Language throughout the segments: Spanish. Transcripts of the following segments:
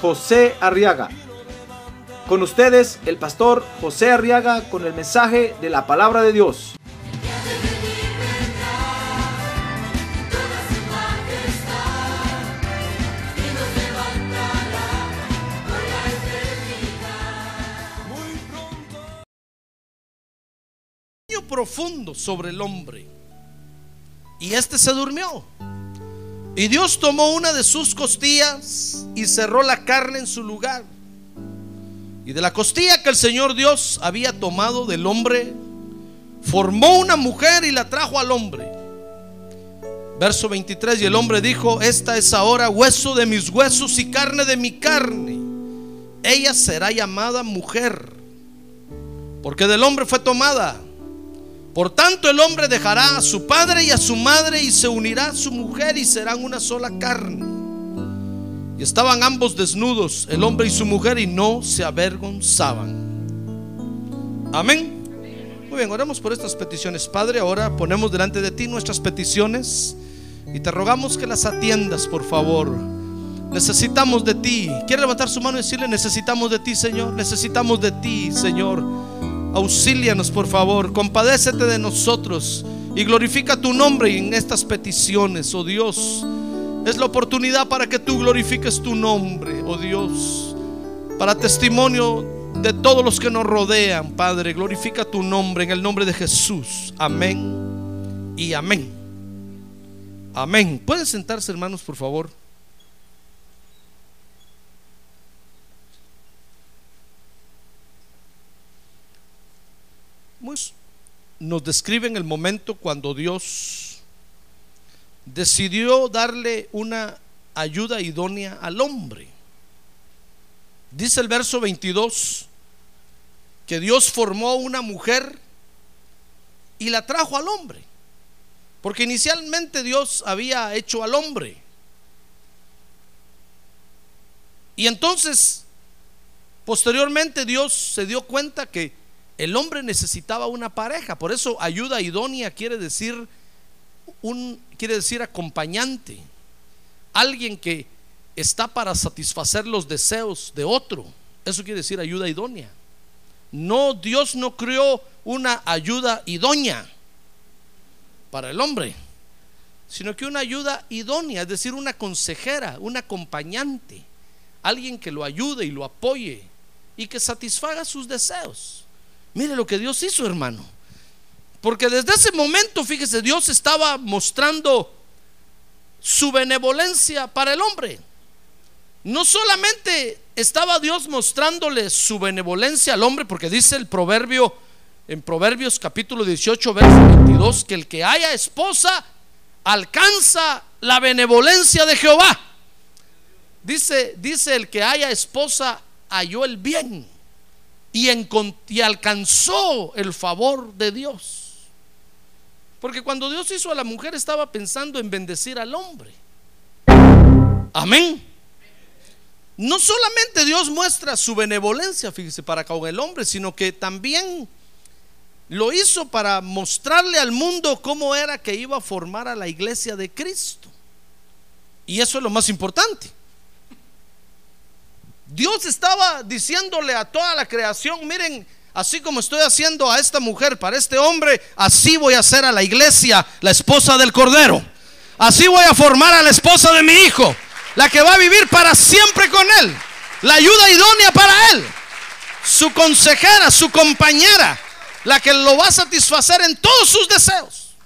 José Arriaga. Con ustedes, el pastor José Arriaga con el mensaje de la palabra de Dios. profundo sobre el hombre. Y este se durmió. Y Dios tomó una de sus costillas y cerró la carne en su lugar. Y de la costilla que el Señor Dios había tomado del hombre, formó una mujer y la trajo al hombre. Verso 23, y el hombre dijo, esta es ahora hueso de mis huesos y carne de mi carne. Ella será llamada mujer, porque del hombre fue tomada. Por tanto el hombre dejará a su padre y a su madre y se unirá a su mujer y serán una sola carne. Y estaban ambos desnudos, el hombre y su mujer, y no se avergonzaban. Amén. Muy bien, oremos por estas peticiones, Padre. Ahora ponemos delante de ti nuestras peticiones y te rogamos que las atiendas, por favor. Necesitamos de ti. ¿Quiere levantar su mano y decirle, necesitamos de ti, Señor? Necesitamos de ti, Señor. Auxílianos, por favor. Compadécete de nosotros y glorifica tu nombre en estas peticiones, oh Dios. Es la oportunidad para que tú glorifiques tu nombre, oh Dios. Para testimonio de todos los que nos rodean, Padre, glorifica tu nombre en el nombre de Jesús. Amén y amén. Amén. ¿Pueden sentarse, hermanos, por favor? Nos describen el momento cuando Dios decidió darle una ayuda idónea al hombre. Dice el verso 22 que Dios formó una mujer y la trajo al hombre. Porque inicialmente Dios había hecho al hombre. Y entonces, posteriormente Dios se dio cuenta que el hombre necesitaba una pareja, por eso ayuda idónea quiere decir un quiere decir acompañante, alguien que está para satisfacer los deseos de otro. Eso quiere decir ayuda idónea. No, Dios no creó una ayuda idónea para el hombre, sino que una ayuda idónea, es decir, una consejera, un acompañante, alguien que lo ayude y lo apoye y que satisfaga sus deseos. Mire lo que Dios hizo, hermano. Porque desde ese momento, fíjese, Dios estaba mostrando su benevolencia para el hombre. No solamente estaba Dios mostrándole su benevolencia al hombre, porque dice el proverbio en Proverbios capítulo 18, verso 22, que el que haya esposa alcanza la benevolencia de Jehová. Dice, dice el que haya esposa halló el bien y, alcanzó el favor de Dios. Porque cuando Dios hizo a la mujer estaba pensando en bendecir al hombre. Amén. No solamente Dios muestra su benevolencia, fíjese, para con el hombre, sino que también lo hizo para mostrarle al mundo cómo era que iba a formar a la iglesia de Cristo. Y eso es lo más importante. Dios estaba diciéndole a toda la creación, miren, así como estoy haciendo a esta mujer para este hombre, así voy a hacer a la iglesia la esposa del Cordero. Así voy a formar a la esposa de mi hijo, la que va a vivir para siempre con él, la ayuda idónea para él, su consejera, su compañera, la que lo va a satisfacer en todos sus deseos.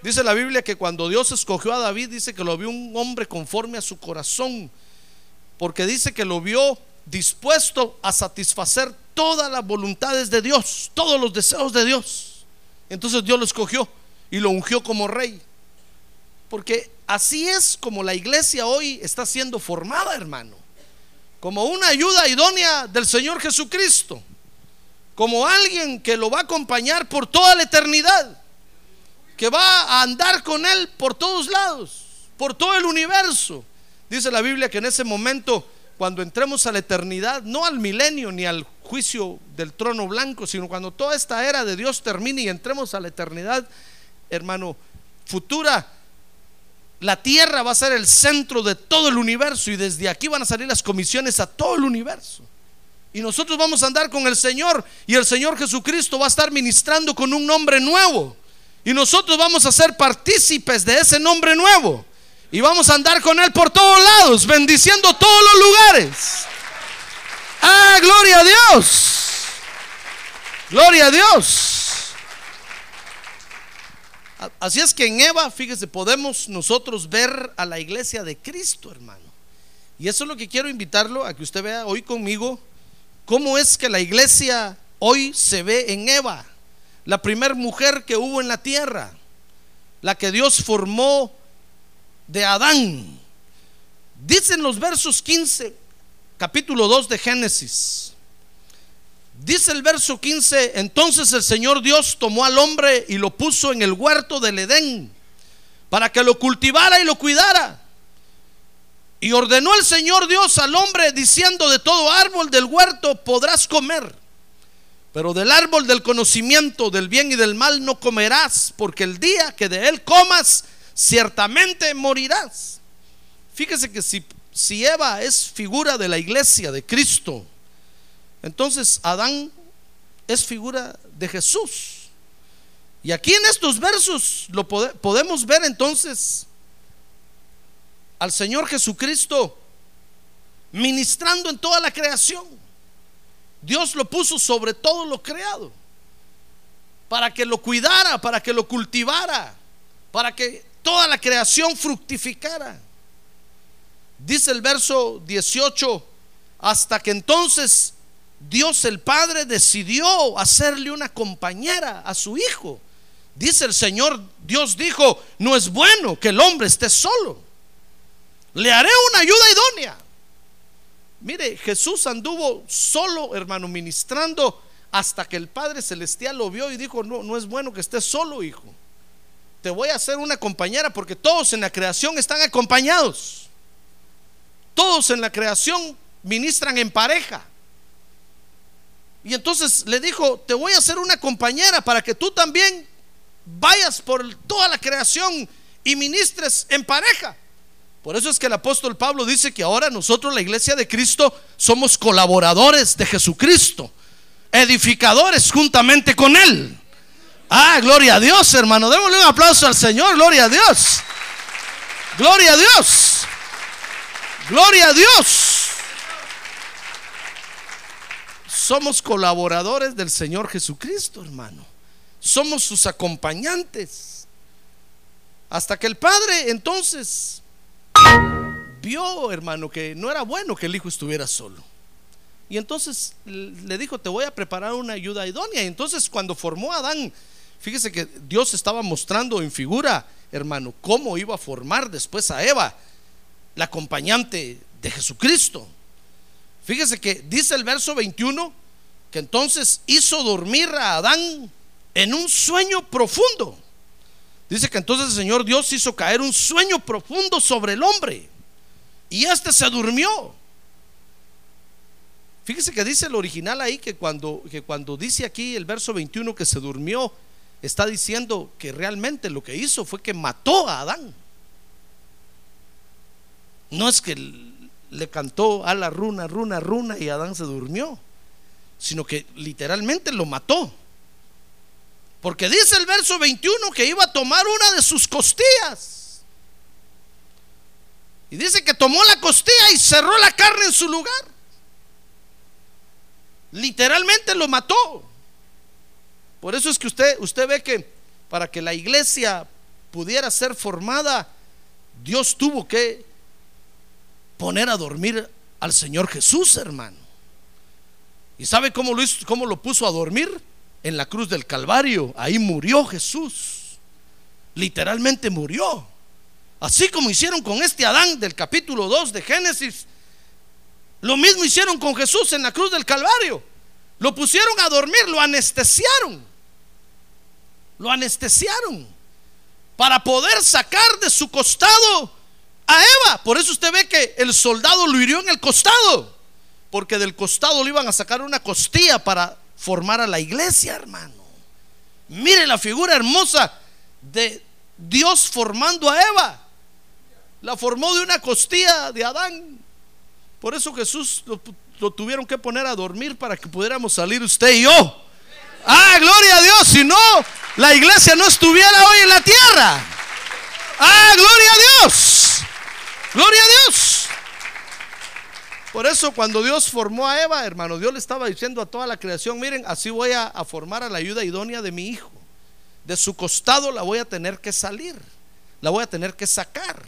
Dice la Biblia que cuando Dios escogió a David, dice que lo vio un hombre conforme a su corazón porque dice que lo vio dispuesto a satisfacer todas las voluntades de Dios, todos los deseos de Dios. Entonces Dios lo escogió y lo ungió como rey. Porque así es como la iglesia hoy está siendo formada, hermano. como una ayuda idónea del Señor Jesucristo, como alguien que lo va a acompañar por toda la eternidad, que va a andar con Él por todos lados, por todo el universo. Dice la Biblia que en ese momento, cuando entremos a la eternidad, no al milenio ni al juicio del trono blanco, sino cuando toda esta era de Dios termine y entremos a la eternidad, hermano, futura, la tierra va a ser el centro de todo el universo y desde aquí van a salir las comisiones a todo el universo. Y nosotros vamos a andar con el Señor y el Señor Jesucristo va a estar ministrando con un nombre nuevo. Y nosotros vamos a ser partícipes de ese nombre nuevo. Y vamos a andar con Él por todos lados, bendiciendo todos los lugares. Ah, gloria a Dios. Gloria a Dios. Así es que en Eva, fíjese, podemos nosotros ver a la iglesia de Cristo, hermano. Y eso es lo que quiero invitarlo a que usted vea hoy conmigo cómo es que la iglesia hoy se ve en Eva, la primer mujer que hubo en la tierra, la que Dios formó de Adán. Dicen los versos 15, capítulo 2 de Génesis. Dice el verso 15, entonces el Señor Dios tomó al hombre y lo puso en el huerto del Edén para que lo cultivara y lo cuidara. Y ordenó el Señor Dios al hombre diciendo, de todo árbol del huerto podrás comer, pero del árbol del conocimiento del bien y del mal no comerás, porque el día que de él comas, ciertamente morirás. Fíjese que si, si Eva es figura de la iglesia de Cristo, entonces Adán es figura de Jesús. Y aquí en estos versos lo podemos ver entonces al Señor Jesucristo ministrando en toda la creación. Dios lo puso sobre todo lo creado para que lo cuidara, para que lo cultivara, para que toda la creación fructificara. Dice el verso 18, hasta que entonces Dios el Padre decidió hacerle una compañera a su hijo. Dice el Señor, Dios dijo, no es bueno que el hombre esté solo. Le haré una ayuda idónea. Mire, Jesús anduvo solo, hermano, ministrando hasta que el Padre Celestial lo vio y dijo, no, no es bueno que estés solo, hijo. Te voy a hacer una compañera porque todos en la creación están acompañados. Todos en la creación ministran en pareja. Y entonces le dijo, te voy a hacer una compañera para que tú también vayas por toda la creación y ministres en pareja. Por eso es que el apóstol Pablo dice que ahora nosotros, la iglesia de Cristo, somos colaboradores de Jesucristo, edificadores juntamente con Él. Ah, gloria a Dios, hermano. Démosle un aplauso al Señor, gloria a Dios. Gloria a Dios. Gloria a Dios. Somos colaboradores del Señor Jesucristo, hermano. Somos sus acompañantes. Hasta que el Padre entonces vio, hermano, que no era bueno que el Hijo estuviera solo. Y entonces le dijo, te voy a preparar una ayuda idónea. Y entonces cuando formó a Adán, fíjese que Dios estaba mostrando en figura, hermano, cómo iba a formar después a Eva, la acompañante de Jesucristo. Fíjese que dice el verso 21 que entonces hizo dormir a Adán en un sueño profundo. Dice que entonces el Señor Dios hizo caer un sueño profundo sobre el hombre y este se durmió. Fíjese que dice el original ahí que cuando, que cuando dice aquí el verso 21 que se durmió, está diciendo que realmente lo que hizo fue que mató a Adán. No es que le cantó a la runa, runa, runa y Adán se durmió, sino que literalmente lo mató. Porque dice el verso 21 que iba a tomar una de sus costillas. Y dice que tomó la costilla y cerró la carne en su lugar. Literalmente lo mató. Por eso es que usted, usted ve que para que la iglesia pudiera ser formada, Dios tuvo que poner a dormir al Señor Jesús, hermano. ¿Y sabe cómo lo, cómo lo puso a dormir? En la cruz del Calvario. Ahí murió Jesús. Literalmente murió. Así como hicieron con este Adán del capítulo 2 de Génesis. Lo mismo hicieron con Jesús en la cruz del Calvario. Lo pusieron a dormir, lo anestesiaron. Lo anestesiaron para poder sacar de su costado a Eva. Por eso usted ve que el soldado lo hirió en el costado. Porque del costado le iban a sacar una costilla para formar a la iglesia, hermano. Mire la figura hermosa de Dios formando a Eva. La formó de una costilla de Adán. Por eso Jesús lo, lo tuvieron que poner a dormir para que pudiéramos salir usted y yo. Ah, gloria a Dios. Si no, la iglesia no estuviera hoy en la tierra. Ah, gloria a Dios. Gloria a Dios. Por eso cuando Dios formó a Eva, hermano, Dios le estaba diciendo a toda la creación, miren, así voy a, a formar a la ayuda idónea de mi hijo. De su costado la voy a tener que salir, la voy a tener que sacar.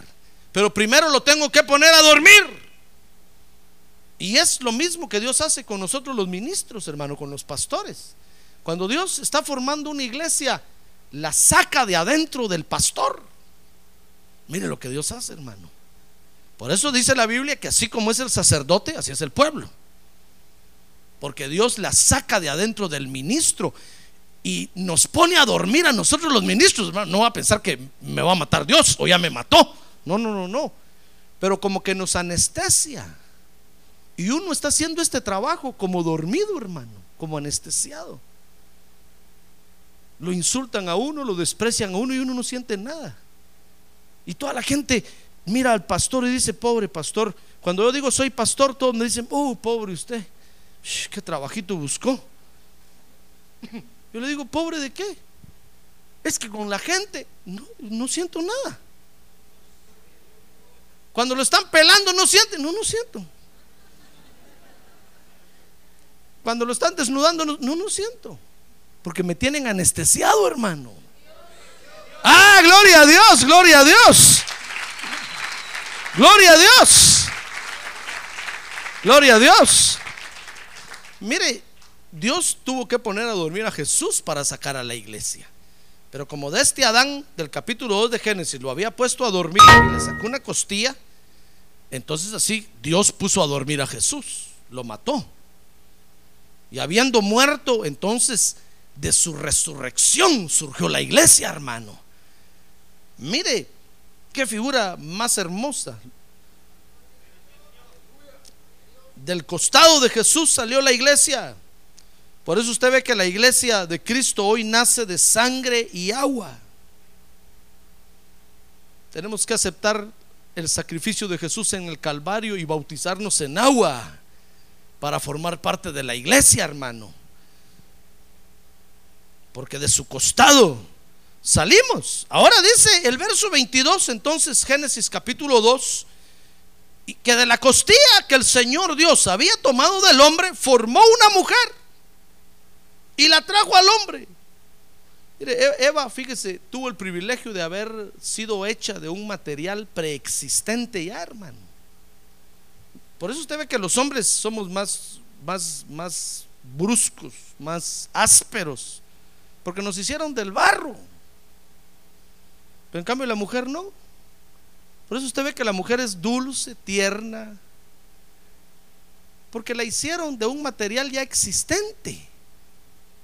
Pero primero lo tengo que poner a dormir. Y es lo mismo que Dios hace con nosotros los ministros, hermano, con los pastores. Cuando Dios está formando una iglesia, la saca de adentro del pastor. Mire lo que Dios hace, hermano. Por eso dice la Biblia que así como es el sacerdote, así es el pueblo. Porque Dios la saca de adentro del ministro y nos pone a dormir a nosotros los ministros. No va a pensar que me va a matar Dios o ya me mató. No, no, no, no. Pero como que nos anestesia. Y uno está haciendo este trabajo como dormido, hermano, como anestesiado. Lo insultan a uno, lo desprecian a uno y uno no siente nada. Y toda la gente mira al pastor y dice, pobre pastor. Cuando yo digo soy pastor, todos me dicen, oh, pobre usted. ¿Qué trabajito buscó? Yo le digo, pobre de qué? Es que con la gente no, no siento nada. Cuando lo están pelando, no sienten, no, no siento. Cuando lo están desnudando, no, no, no siento. Porque me tienen anestesiado, hermano. Ah, gloria a Dios, gloria a Dios. Gloria a Dios. Gloria a Dios. Mire, Dios tuvo que poner a dormir a Jesús para sacar a la iglesia. Pero como de este Adán del capítulo 2 de Génesis lo había puesto a dormir y le sacó una costilla, entonces así Dios puso a dormir a Jesús, lo mató. Y habiendo muerto, entonces de su resurrección surgió la iglesia, hermano. Mire, qué figura más hermosa. Del costado de Jesús salió la iglesia. Por eso usted ve que la iglesia de Cristo hoy nace de sangre y agua. Tenemos que aceptar el sacrificio de Jesús en el Calvario y bautizarnos en agua para formar parte de la iglesia, hermano. Porque de su costado salimos. Ahora dice el verso 22, entonces Génesis capítulo 2, y que de la costilla que el Señor Dios había tomado del hombre, formó una mujer y la trajo al hombre. Mire, E- Eva, fíjese, tuvo el privilegio de haber sido hecha de un material preexistente ya, hermano. Por eso usted ve que los hombres somos más, más, más bruscos, más ásperos, porque nos hicieron del barro. Pero en cambio la mujer no. Por eso usted ve que la mujer es dulce, tierna, porque la hicieron de un material ya existente.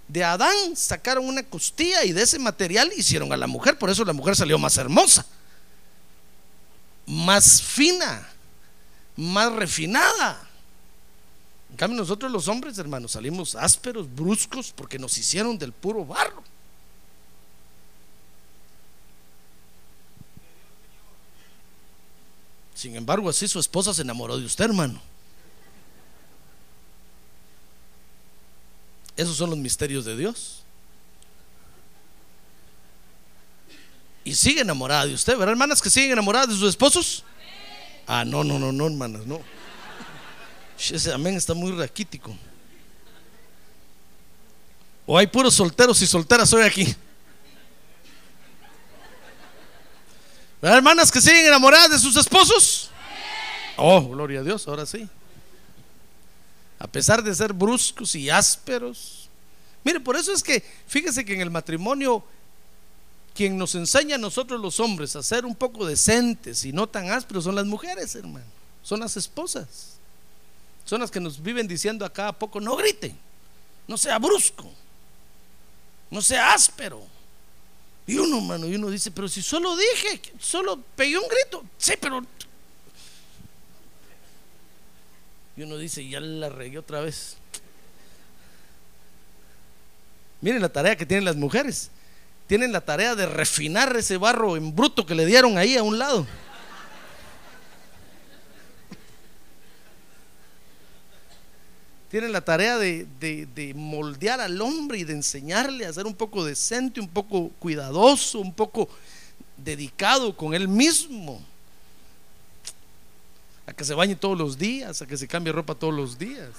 De Adán sacaron una costilla y de ese material hicieron a la mujer. Por eso la mujer salió más hermosa, más fina, más refinada. En cambio nosotros los hombres, hermanos, salimos ásperos, bruscos, porque nos hicieron del puro barro. Sin embargo, así su esposa se enamoró de usted, hermano. Esos son los misterios de Dios. Y sigue enamorada de usted, ¿verdad, hermanas que siguen enamoradas de sus esposos? Ah, no, no, no, no, hermanas, no. Ese amén está muy raquítico. O hay puros solteros y solteras hoy aquí. ¿Verdad, hermanas que siguen enamoradas de sus esposos? Oh, gloria a Dios, ahora sí. A pesar de ser bruscos y ásperos. Mire, por eso es que, fíjese que en el matrimonio, quien nos enseña a nosotros los hombres a ser un poco decentes y no tan ásperos son las mujeres, hermano. Son las esposas. Son las que nos viven diciendo a cada poco, no grite, no sea brusco, no sea áspero. Y uno, mano, y uno dice, pero si solo dije, solo pegué un grito. Sí, pero... Y uno dice, ya la regué otra vez. Miren la tarea que tienen las mujeres. Tienen la tarea de refinar ese barro en bruto que le dieron ahí a un lado. Tienen la tarea de, de, moldear al hombre y de enseñarle a ser un poco decente, un poco cuidadoso, un poco dedicado con él mismo. A que se bañe todos los días, a que se cambie ropa todos los días.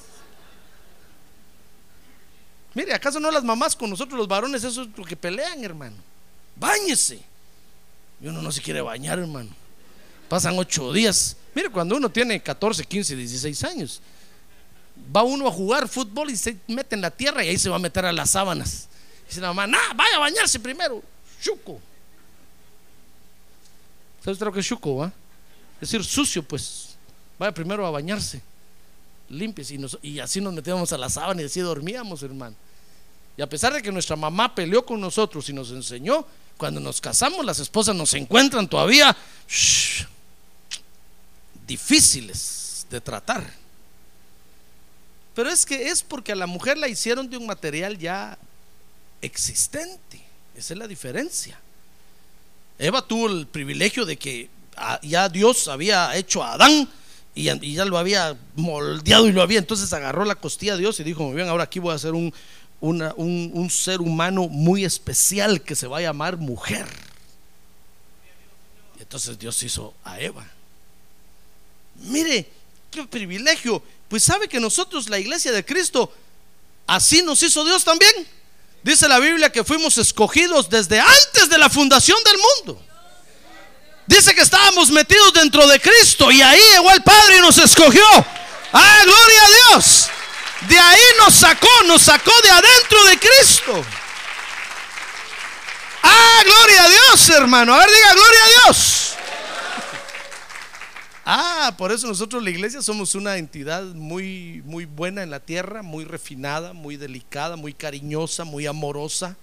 Mire, ¿acaso no las mamás con nosotros los varones eso es lo que pelean, hermano? Báñese. Y uno no se quiere bañar, hermano. Pasan ocho días. Mire, cuando uno tiene 14, 15, 16 años, va uno a jugar fútbol y se mete en la tierra y ahí se va a meter a las sábanas. Dice la mamá, nah, vaya a bañarse primero. Chuco. ¿Sabe usted lo que es chuco, va? Es decir, sucio, pues. Vaya primero a bañarse. Limpies. Y, así nos metíamos a la sábana y así dormíamos, hermano. Y a pesar de que nuestra mamá peleó con nosotros y nos enseñó, cuando nos casamos las esposas nos encuentran todavía difíciles de tratar. Pero es que es porque a la mujer la hicieron de un material ya existente. Esa es la diferencia. Eva tuvo el privilegio de que ah, ya Dios había hecho a Adán y ya, lo había moldeado y lo había. Entonces agarró la costilla a Dios y dijo: Muy bien, ahora aquí voy a hacer un, un, ser humano muy especial que se va a llamar mujer. Y entonces Dios hizo a Eva. Mire, qué privilegio. Pues sabe que nosotros, la iglesia de Cristo, así nos hizo Dios también. Dice la Biblia que fuimos escogidos desde antes de la fundación del mundo. Dice que estábamos metidos dentro de Cristo y ahí llegó el Padre y nos escogió. Ah, gloria a Dios. De ahí nos sacó, nos sacó de adentro de Cristo. Ah, gloria a Dios, hermano. A ver, diga, gloria a Dios. Ah, por eso nosotros la iglesia somos una entidad muy muy buena en la tierra, muy refinada, muy delicada, muy cariñosa, muy amorosa,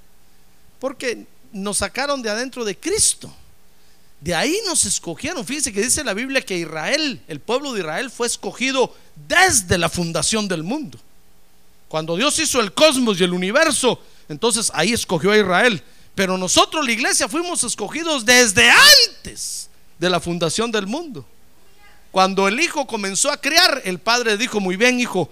porque nos sacaron de adentro de Cristo. De ahí nos escogieron. Fíjense que dice la Biblia que Israel, el pueblo de Israel fue escogido desde la fundación del mundo. Cuando Dios hizo el cosmos y el universo, entonces ahí escogió a Israel. Pero nosotros, la iglesia, fuimos escogidos desde antes de la fundación del mundo. Cuando el hijo comenzó a criar, el padre dijo, muy bien, hijo,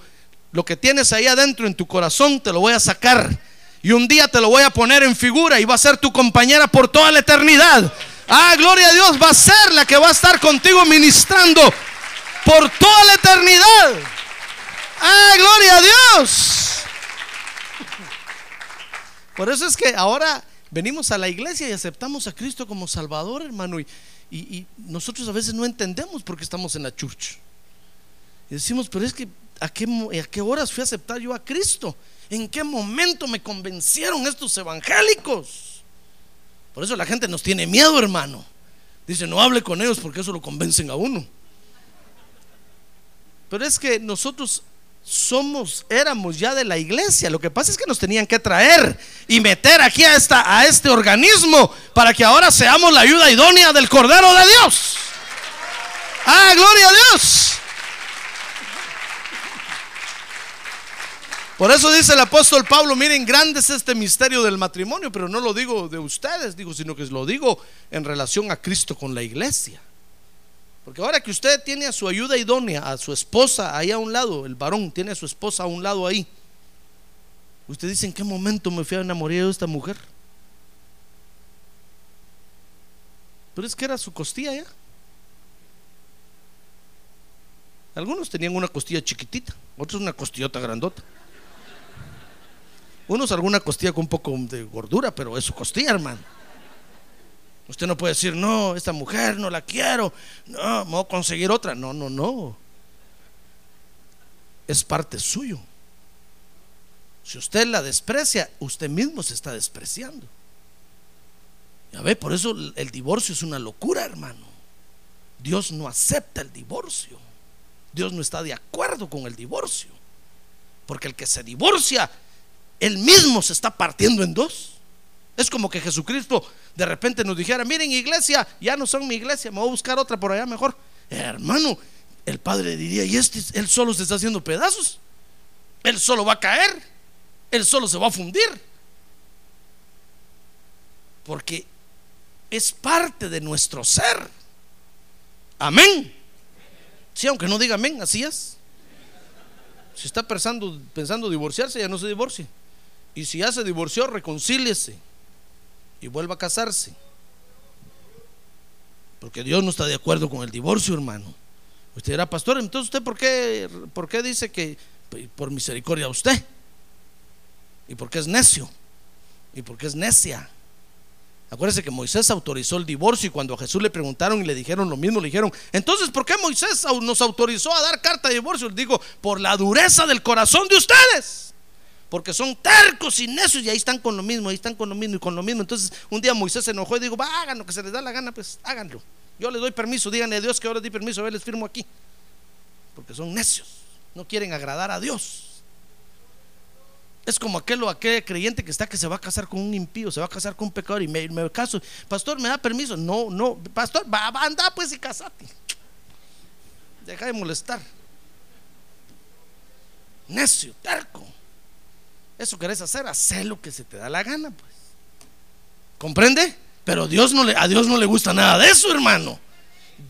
lo que tienes ahí adentro en tu corazón te lo voy a sacar. Y un día te lo voy a poner en figura y va a ser tu compañera por toda la eternidad. Ah, gloria a Dios, va a ser la que va a estar contigo ministrando por toda la eternidad. Ah, gloria a Dios. Por eso es que ahora venimos a la iglesia y aceptamos a Cristo como Salvador, hermano. Y, y, nosotros a veces no entendemos por qué estamos en la church. Y decimos, pero es que ¿a qué, ¿a qué horas fui a aceptar yo a Cristo? ¿En qué momento me convencieron estos evangélicos? Por eso la gente nos tiene miedo, hermano. Dice, no hable con ellos porque eso lo convencen a uno. Pero es que nosotros somos, éramos ya de la iglesia. Lo que pasa es que nos tenían que traer y meter aquí a, esta, a este organismo para que ahora seamos la ayuda idónea del Cordero de Dios. Ah, gloria a Dios. Por eso dice el apóstol Pablo, miren, grande es este misterio del matrimonio, pero no lo digo de ustedes, digo, sino que lo digo en relación a Cristo con la iglesia. Porque ahora que usted tiene a su ayuda idónea, a su esposa ahí a un lado, el varón tiene a su esposa a un lado ahí, usted dice, ¿en qué momento me fui a enamorar de esta mujer? Pero es que era su costilla ya. Algunos tenían una costilla chiquitita, otros una costillota grandota. Unos alguna costilla con un poco de gordura, pero es su costilla, hermano. Usted no puede decir, no, esta mujer no la quiero, no, me voy a conseguir otra. No, no, no. Es parte suyo. Si usted la desprecia, usted mismo se está despreciando. Ya ve, por eso el divorcio es una locura, hermano. Dios no acepta el divorcio. Dios no está de acuerdo con el divorcio. Porque el que se divorcia, él mismo se está partiendo en dos. Es como que Jesucristo de repente nos dijera, miren iglesia, ya no son mi iglesia, me voy a buscar otra por allá mejor. hermano, el padre diría, y este, él solo se está haciendo pedazos. Él solo va a caer. Él solo se va a fundir. Porque es parte de nuestro ser. Amén. Sí, aunque no diga amén, así es. Si está pensando, pensando divorciarse, ya no se divorcie. Y si ya se divorció, reconcíliese y vuelva a casarse. Porque Dios no está de acuerdo con el divorcio, hermano. Usted dirá, pastor, entonces usted por qué, por qué dice que por misericordia a usted? ¿Y por qué es necio? ¿Y por qué es necia? Acuérdese que Moisés autorizó el divorcio y cuando a Jesús le preguntaron y le dijeron lo mismo, le dijeron, entonces, ¿por qué Moisés nos autorizó a dar carta de divorcio? Él dijo, por la dureza del corazón de ustedes. Porque son tercos y necios y ahí están con lo mismo, ahí están con lo mismo y con lo mismo. Entonces, un día Moisés se enojó y dijo, va, que se les da la gana, pues háganlo. Yo les doy permiso, díganle a Dios que ahora les di permiso, a ver, les firmo aquí. Porque son necios, no quieren agradar a Dios. Es como aquel o aquel creyente que está que se va a casar con un impío, se va a casar con un pecador y me, me caso. Pastor, ¿me da permiso? No, no, pastor, va anda pues y casate. Deja de molestar. Necio, terco. Eso querés hacer, haz lo que se te da la gana, pues. ¿Comprende? Pero Dios no le, a Dios no le gusta nada de eso, hermano.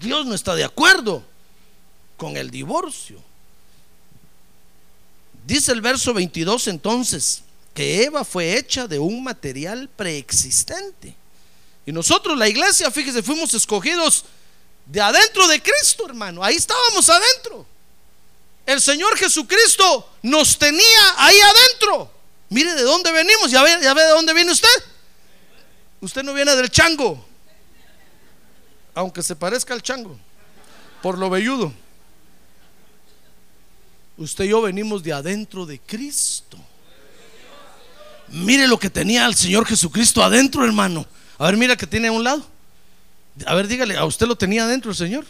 Dios no está de acuerdo con el divorcio. Dice el verso 22 entonces que Eva fue hecha de un material preexistente. Y nosotros, la iglesia, fíjese, fuimos escogidos de adentro de Cristo, hermano. Ahí estábamos adentro. El Señor Jesucristo nos tenía ahí adentro. Mire de dónde venimos. Ya ve, ya ve de dónde viene usted. Usted no viene del chango. Aunque se parezca al chango. Por lo velludo. Usted y yo venimos de adentro de Cristo. Mire lo que tenía el Señor Jesucristo adentro, hermano. A ver, mira que tiene a un lado. A ver, dígale, ¿a usted lo tenía adentro el Señor?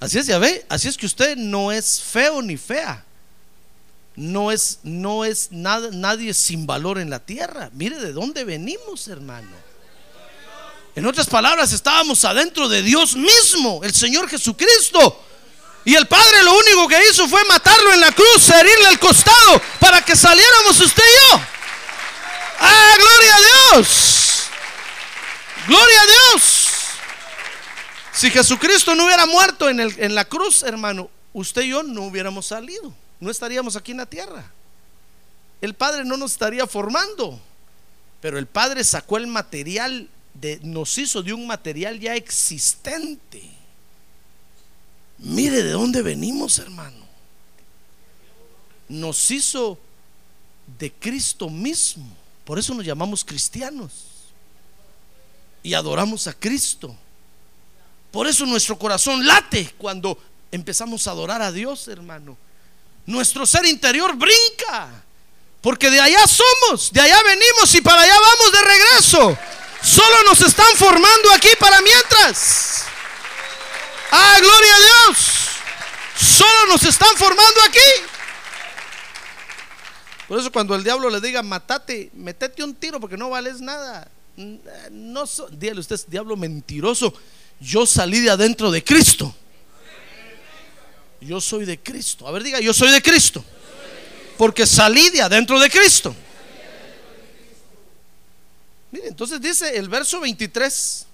Así es, ya ve. Así es que usted no es feo ni fea. No es, no es nada, nadie sin valor en la tierra. Mire de dónde venimos, hermano. En otras palabras, estábamos adentro de Dios mismo, el Señor Jesucristo. Y el Padre lo único que hizo fue matarlo en la cruz, herirle el costado para que saliéramos usted y yo. ¡Ah, gloria a Dios! ¡Gloria a Dios! Si Jesucristo no hubiera muerto en, el, en la cruz, hermano, usted y yo no hubiéramos salido. No estaríamos aquí en la tierra. El Padre no nos estaría formando. Pero el Padre sacó el material, de, nos hizo de un material ya existente. Mire de dónde venimos, hermano. Nos hizo de Cristo mismo. Por eso nos llamamos cristianos. Y adoramos a Cristo. Por eso nuestro corazón late cuando empezamos a adorar a Dios, hermano. Nuestro ser interior brinca. Porque de allá somos, de allá venimos y para allá vamos de regreso. Solo nos están formando aquí para mientras. Ah, gloria a Dios. Solo nos están formando aquí. Por eso cuando el diablo le diga, matate, metete un tiro porque no vales nada. No dígale usted, diablo mentiroso. Yo salí de adentro de Cristo. Yo soy de Cristo. A ver, diga, yo soy de Cristo. Porque salí de adentro de Cristo. Mire, entonces dice el verso 23.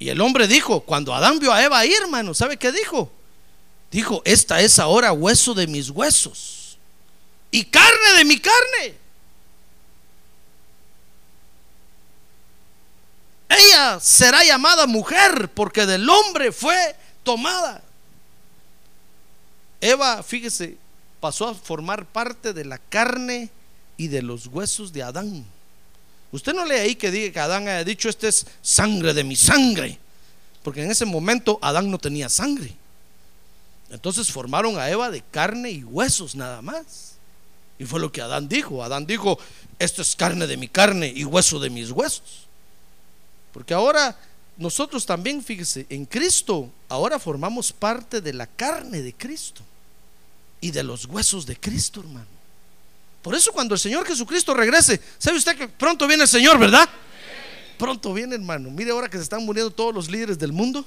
Y el hombre dijo, cuando Adán vio a Eva ahí, hermano, ¿sabe qué dijo? Dijo, esta es ahora hueso de mis huesos y carne de mi carne. Ella será llamada mujer porque del hombre fue tomada. Eva, fíjese, pasó a formar parte de la carne y de los huesos de Adán. Usted no lee ahí que diga que Adán haya dicho, este es sangre de mi sangre. Porque en ese momento Adán no tenía sangre. Entonces formaron a Eva de carne y huesos nada más. Y fue lo que Adán dijo. Adán dijo, esto es carne de mi carne y hueso de mis huesos. Porque ahora nosotros también, fíjese, en Cristo ahora formamos parte de la carne de Cristo y de los huesos de Cristo, hermano. Por eso cuando el Señor Jesucristo regrese, ¿sabe usted que pronto viene el Señor, verdad? Pronto viene, hermano. Mire ahora que se están muriendo todos los líderes del mundo.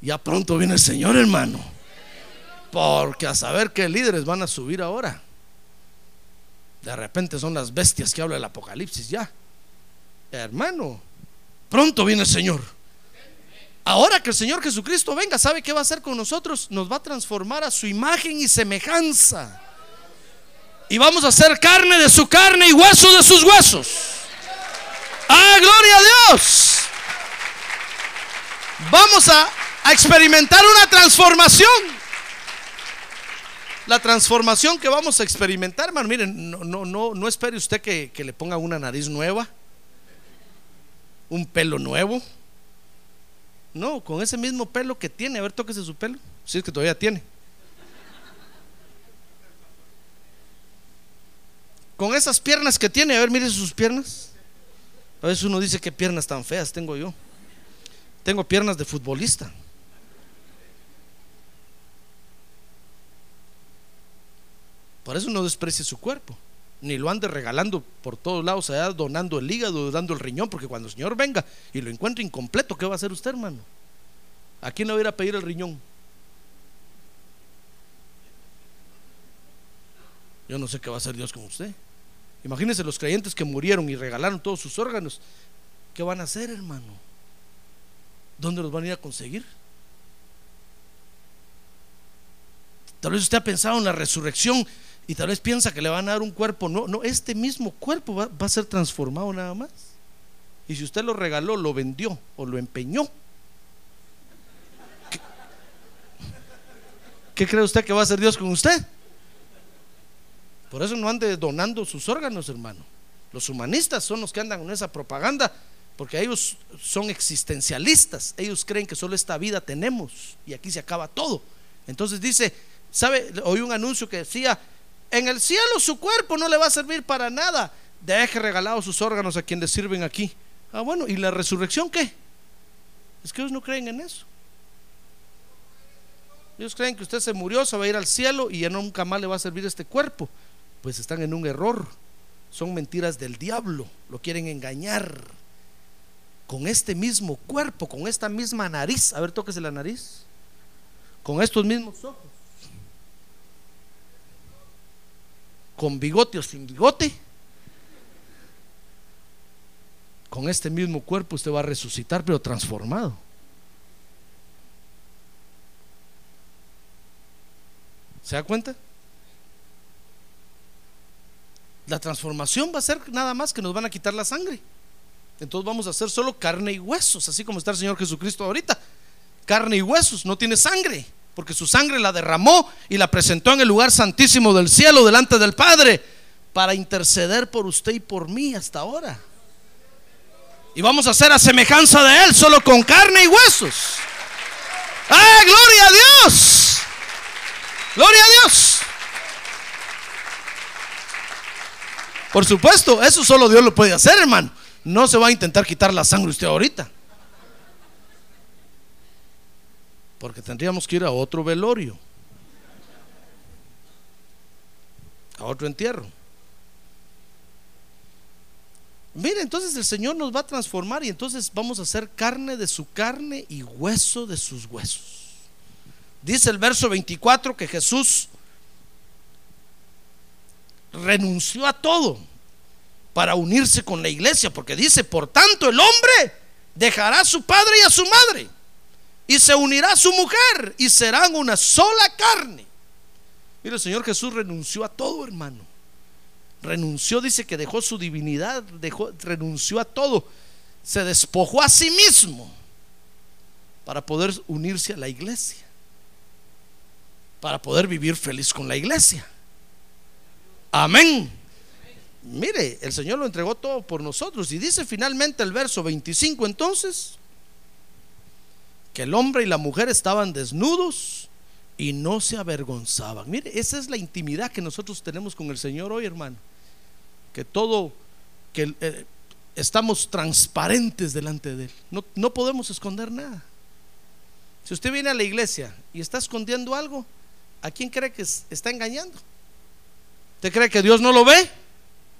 Ya pronto viene el Señor, hermano. Porque a saber qué líderes van a subir ahora. De repente son las bestias que habla el Apocalipsis ya. Hermano, pronto viene el Señor. Ahora que el Señor Jesucristo venga, ¿sabe qué va a hacer con nosotros? Nos va a transformar a su imagen y semejanza. Y vamos a ser carne de su carne y hueso de sus huesos. ¡Ah, gloria a Dios! Vamos a, a experimentar una transformación la transformación que vamos a experimentar, hermano. Miren, no, no, no, no espere usted que, que le ponga una nariz nueva, un pelo nuevo. No, con ese mismo pelo que tiene, a ver, tóquese su pelo, si es que todavía tiene. Con esas piernas que tiene, a ver, mire sus piernas. A veces uno dice que piernas tan feas tengo yo. Tengo piernas de futbolista. Por eso no desprecie su cuerpo, ni lo ande regalando por todos lados, allá donando el hígado, dando el riñón, porque cuando el Señor venga y lo encuentre incompleto, ¿qué va a hacer usted, hermano? ¿A quién le va a ir a pedir el riñón? Yo no sé qué va a hacer Dios con usted. Imagínense los creyentes que murieron y regalaron todos sus órganos. ¿Qué van a hacer, hermano? ¿Dónde los van a ir a conseguir? Tal vez usted ha pensado en la resurrección y tal vez piensa que le van a dar un cuerpo. No, no, este mismo cuerpo va, a ser transformado nada más. Y si usted lo regaló, lo vendió o lo empeñó. ¿Qué, qué cree usted que va a hacer Dios con usted? Por eso no ande donando sus órganos, hermano. Los humanistas son los que andan con esa propaganda, porque ellos son existencialistas. Ellos creen que solo esta vida tenemos y aquí se acaba todo. Entonces dice, ¿sabe? Oí un anuncio que decía, en el cielo su cuerpo no le va a servir para nada. Deje regalados sus órganos a quien le sirven aquí. Ah, bueno, ¿y la resurrección qué? Es que ellos no creen en eso. Ellos creen que usted se murió, se va a ir al cielo y ya nunca más le va a servir este cuerpo. Pues están en un error. Son mentiras del diablo. Lo quieren engañar. Con este mismo cuerpo, con esta misma nariz. A ver, tóquese la nariz. Con estos mismos ojos. Con bigote o sin bigote. Con este mismo cuerpo usted va a resucitar, pero transformado. ¿Se da cuenta? La transformación va a ser nada más que nos van a quitar la sangre. Entonces vamos a hacer solo carne y huesos, así como está el Señor Jesucristo ahorita. Carne y huesos, no tiene sangre, porque su sangre la derramó y la presentó en el lugar santísimo del cielo delante del Padre para interceder por usted y por mí hasta ahora. Y vamos a hacer a semejanza de Él, solo con carne y huesos. ¡Ah, gloria a Dios! ¡Gloria a Dios! Por supuesto, eso solo Dios lo puede hacer, hermano. No se va a intentar quitar la sangre usted ahorita. Porque tendríamos que ir a otro velorio. A otro entierro. Mire, entonces el Señor nos va a transformar y entonces vamos a hacer carne de su carne y hueso de sus huesos. Dice el verso 24 que Jesús renunció a todo para unirse con la iglesia, porque dice, por tanto el hombre dejará a su padre y a su madre y se unirá a su mujer y serán una sola carne. Mire, el Señor Jesús renunció a todo, hermano. Renunció, dice que dejó su divinidad, dejó, renunció a todo. Se despojó a sí mismo para poder unirse a la iglesia. Para poder vivir feliz con la iglesia. Amén. Mire, el Señor lo entregó todo por nosotros. Y dice finalmente el verso 25 entonces, el hombre y la mujer estaban desnudos y no se avergonzaban. Mire, esa es la intimidad que nosotros tenemos con el Señor hoy, hermano. Que todo, que eh, estamos transparentes delante de Él. No, no podemos esconder nada. Si usted viene a la iglesia y está escondiendo algo, ¿a quién cree que es- está engañando? ¿Usted cree que Dios no lo ve?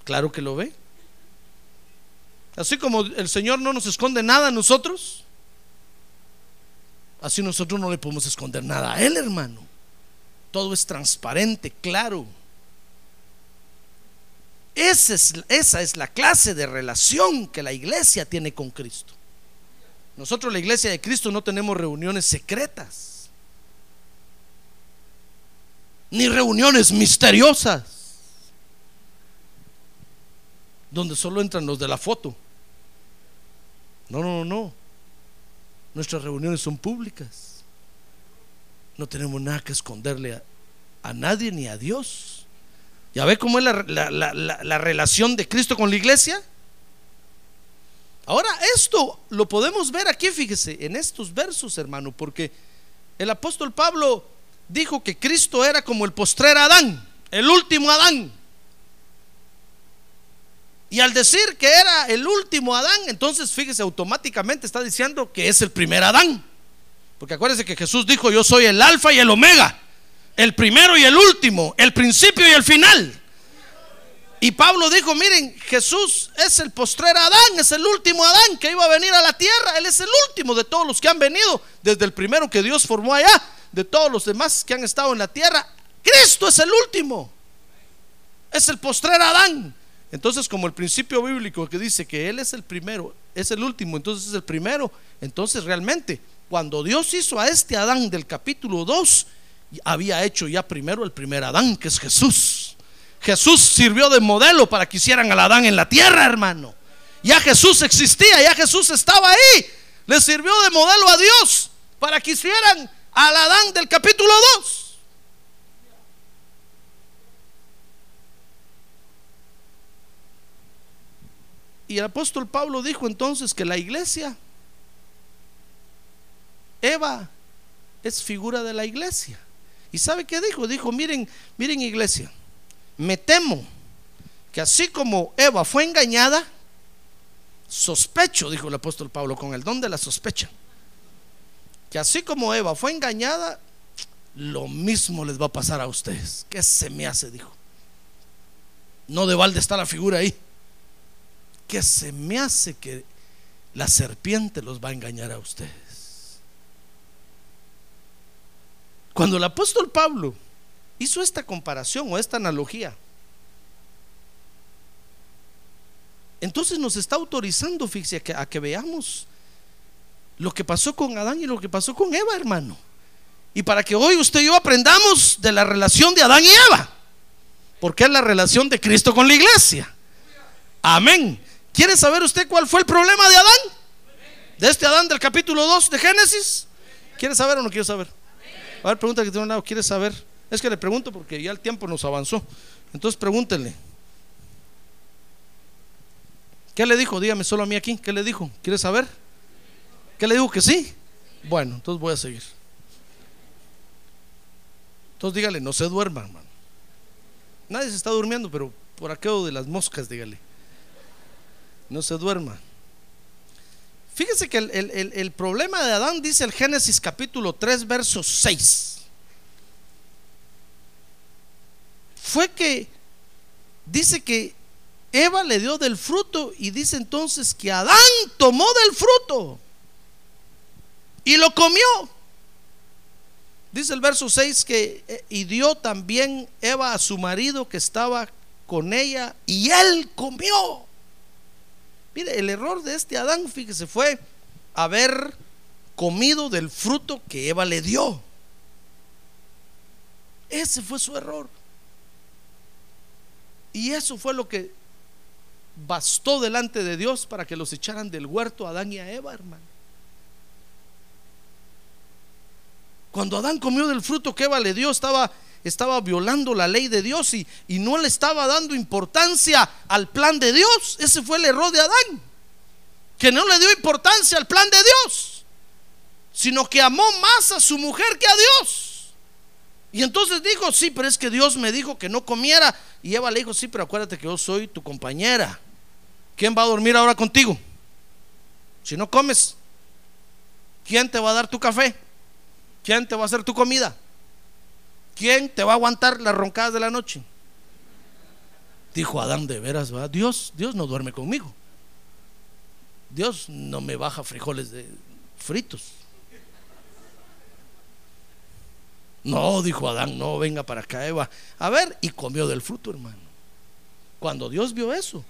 Claro que lo ve. Así como el Señor no nos esconde nada a nosotros, así nosotros no le podemos esconder nada a Él, hermano. Todo es transparente, claro. Esa es, esa es la clase de relación que la iglesia tiene con Cristo. Nosotros, la iglesia de Cristo, no tenemos reuniones secretas, ni reuniones misteriosas, donde solo entran los de la foto. No, no, no, no. Nuestras reuniones son públicas. No tenemos nada que esconderle a, a nadie ni a Dios. ¿Ya ve cómo es la, la- la- la- la relación de Cristo con la iglesia? Ahora, esto lo podemos ver aquí, fíjese, en estos versos, hermano, porque el apóstol Pablo dijo que Cristo era como el postrer Adán, el último Adán. Y al decir que era el último Adán, entonces fíjese, automáticamente está diciendo que es el primer Adán. Porque acuérdense que Jesús dijo, yo soy el alfa y el omega, el primero y el último, el principio y el final. Y Pablo dijo, miren, Jesús es el postrer Adán, es el último Adán que iba a venir a la tierra. Él es el último de todos los que han venido, desde el primero que Dios formó allá, de todos los demás que han estado en la tierra. Cristo es el último. Es el postrer Adán. Entonces, como el principio bíblico que dice que Él es el primero, es el último, entonces es el primero. Entonces, realmente, cuando Dios hizo a este Adán del capítulo 2, había hecho ya primero el primer Adán, que es Jesús. Jesús sirvió de modelo para que hicieran al Adán en la tierra, hermano. Ya Jesús existía, ya Jesús estaba ahí. Le sirvió de modelo a Dios para que hicieran al Adán del capítulo 2. Y el apóstol Pablo dijo entonces que la iglesia, Eva, es figura de la iglesia. ¿Y sabe qué dijo? Dijo, miren, miren iglesia, me temo que así como Eva fue engañada, sospecho, dijo el apóstol Pablo, con el don de la sospecha, que así como Eva fue engañada, lo mismo les va a pasar a ustedes. ¿Qué se me hace? Dijo. No de balde está la figura ahí. ¿Qué se me hace que la serpiente los va a engañar a ustedes? Cuando el apóstol Pablo hizo esta comparación o esta analogía, entonces nos está autorizando, fíjese, a que, a que veamos lo que pasó con Adán y lo que pasó con Eva, hermano. Y para que hoy usted y yo aprendamos de la relación de Adán y Eva, porque es la relación de Cristo con la iglesia. Amén. ¿Quiere saber usted cuál fue el problema de Adán? De este Adán del capítulo 2 de Génesis. ¿Quiere saber o no quiere saber? A ver, pregunta que tiene un lado, ¿quiere saber? Es que le pregunto porque ya el tiempo nos avanzó. Entonces pregúntenle. ¿Qué le dijo? Dígame solo a mí aquí. ¿Qué le dijo? ¿Quiere saber? ¿Qué le dijo que sí? Bueno, entonces voy a seguir. Entonces dígale, no se duerma, hermano. Nadie se está durmiendo, pero por aquello de las moscas, dígale. No se duerma. Fíjese que el, el- el- problema de Adán dice el Génesis capítulo 3, verso 6. Fue que dice que Eva le dio del fruto y dice entonces que Adán tomó del fruto y lo comió. Dice el verso 6 que eh, y dio también Eva a su marido que estaba con ella y él comió. Mire, el error de este Adán, fíjese, fue haber comido del fruto que Eva le dio. Ese fue su error. Y eso fue lo que bastó delante de Dios para que los echaran del huerto a Adán y a Eva, hermano. Cuando Adán comió del fruto que Eva le dio, estaba, estaba violando la ley de Dios y, y no le estaba dando importancia al plan de Dios. Ese fue el error de Adán. Que no le dio importancia al plan de Dios, sino que amó más a su mujer que a Dios. Y entonces dijo, sí, pero es que Dios me dijo que no comiera. Y Eva le dijo, sí, pero acuérdate que yo soy tu compañera, ¿quién va a dormir ahora contigo? Si no comes, ¿quién te va a dar tu café? ¿Quién te va a hacer tu comida? ¿Quién te va a aguantar las roncadas de la noche? Dijo Adán, de veras, ¿va? Dios, Dios no duerme conmigo. Dios no me baja frijoles de fritos. No, dijo Adán, no, venga para acá, Eva. A ver, y comió del fruto, hermano. Cuando Dios vio eso,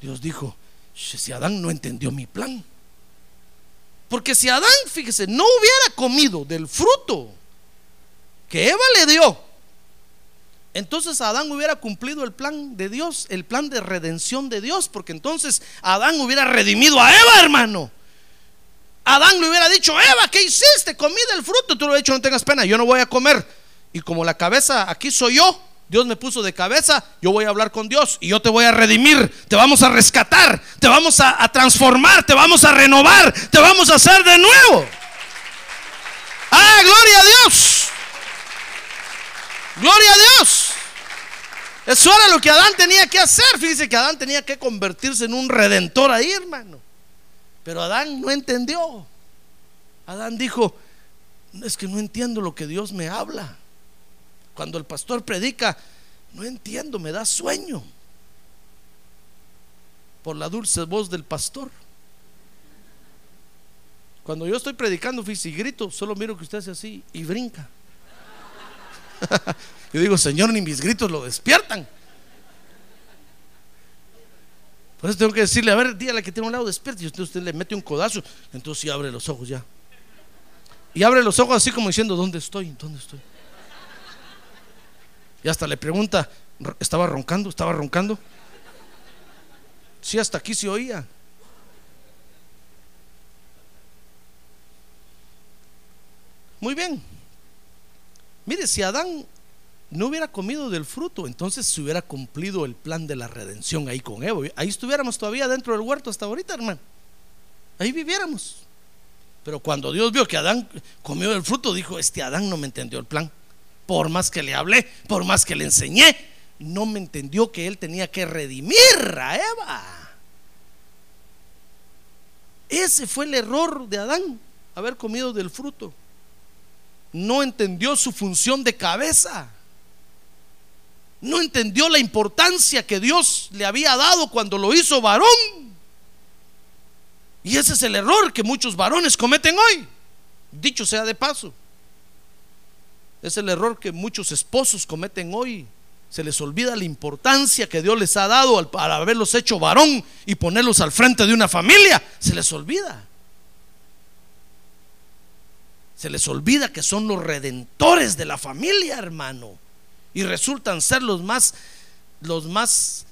Dios dijo, si Adán no entendió mi plan. Porque si Adán, fíjese, no hubiera comido del fruto que Eva le dio, entonces Adán hubiera cumplido el plan de Dios, el plan de redención de Dios, porque entonces Adán hubiera redimido a Eva, hermano. Adán le hubiera dicho, Eva, ¿qué hiciste? Comí del fruto. Tú le has dicho, no tengas pena, yo no voy a comer. Y como la cabeza aquí soy yo, Dios me puso de cabeza, yo voy a hablar con Dios y yo te voy a redimir, te vamos a rescatar, te vamos a, a transformar, te vamos a renovar, te vamos a hacer de nuevo. Ah, gloria a Dios. Gloria a Dios. Eso era lo que Adán tenía que hacer. Fíjese que Adán tenía que convertirse en un redentor ahí, hermano. Pero Adán no entendió. Adán dijo, es que no entiendo lo que Dios me habla. Cuando el pastor predica, no entiendo, me da sueño. Por la dulce voz del pastor. Cuando yo estoy predicando, fíjese, y grito, solo miro que usted hace así y brinca. Yo digo, Señor, ni mis gritos lo despiertan. Por eso tengo que decirle, a ver, dígale que tiene un lado despierto. Y usted, usted le mete un codazo, entonces sí abre los ojos ya. Y abre los ojos así como diciendo, ¿dónde estoy? ¿Dónde estoy? Y hasta le pregunta, ¿estaba roncando? ¿Estaba roncando? Sí, hasta aquí se oía. Muy bien. Mire, si Adán no hubiera comido del fruto, entonces se hubiera cumplido el plan de la redención ahí con Eva. Ahí estuviéramos todavía dentro del huerto hasta ahorita, hermano. Ahí viviéramos. Pero cuando Dios vio que Adán comió del fruto, dijo, este Adán no me entendió el plan. Por más que le hablé, por más que le enseñé, no me entendió que él tenía que redimir a Eva. Ese fue el error de Adán, haber comido del fruto. No entendió su función de cabeza. No entendió la importancia que Dios le había dado cuando lo hizo varón. Y ese es el error que muchos varones cometen hoy. Dicho sea de paso. Es el error que muchos esposos cometen hoy. Se les olvida la importancia que Dios les ha dado al, haberlos hecho varón y ponerlos al frente de una familia. Se les olvida. Se les olvida que son los redentores de la familia, hermano. Y resultan ser los más, los más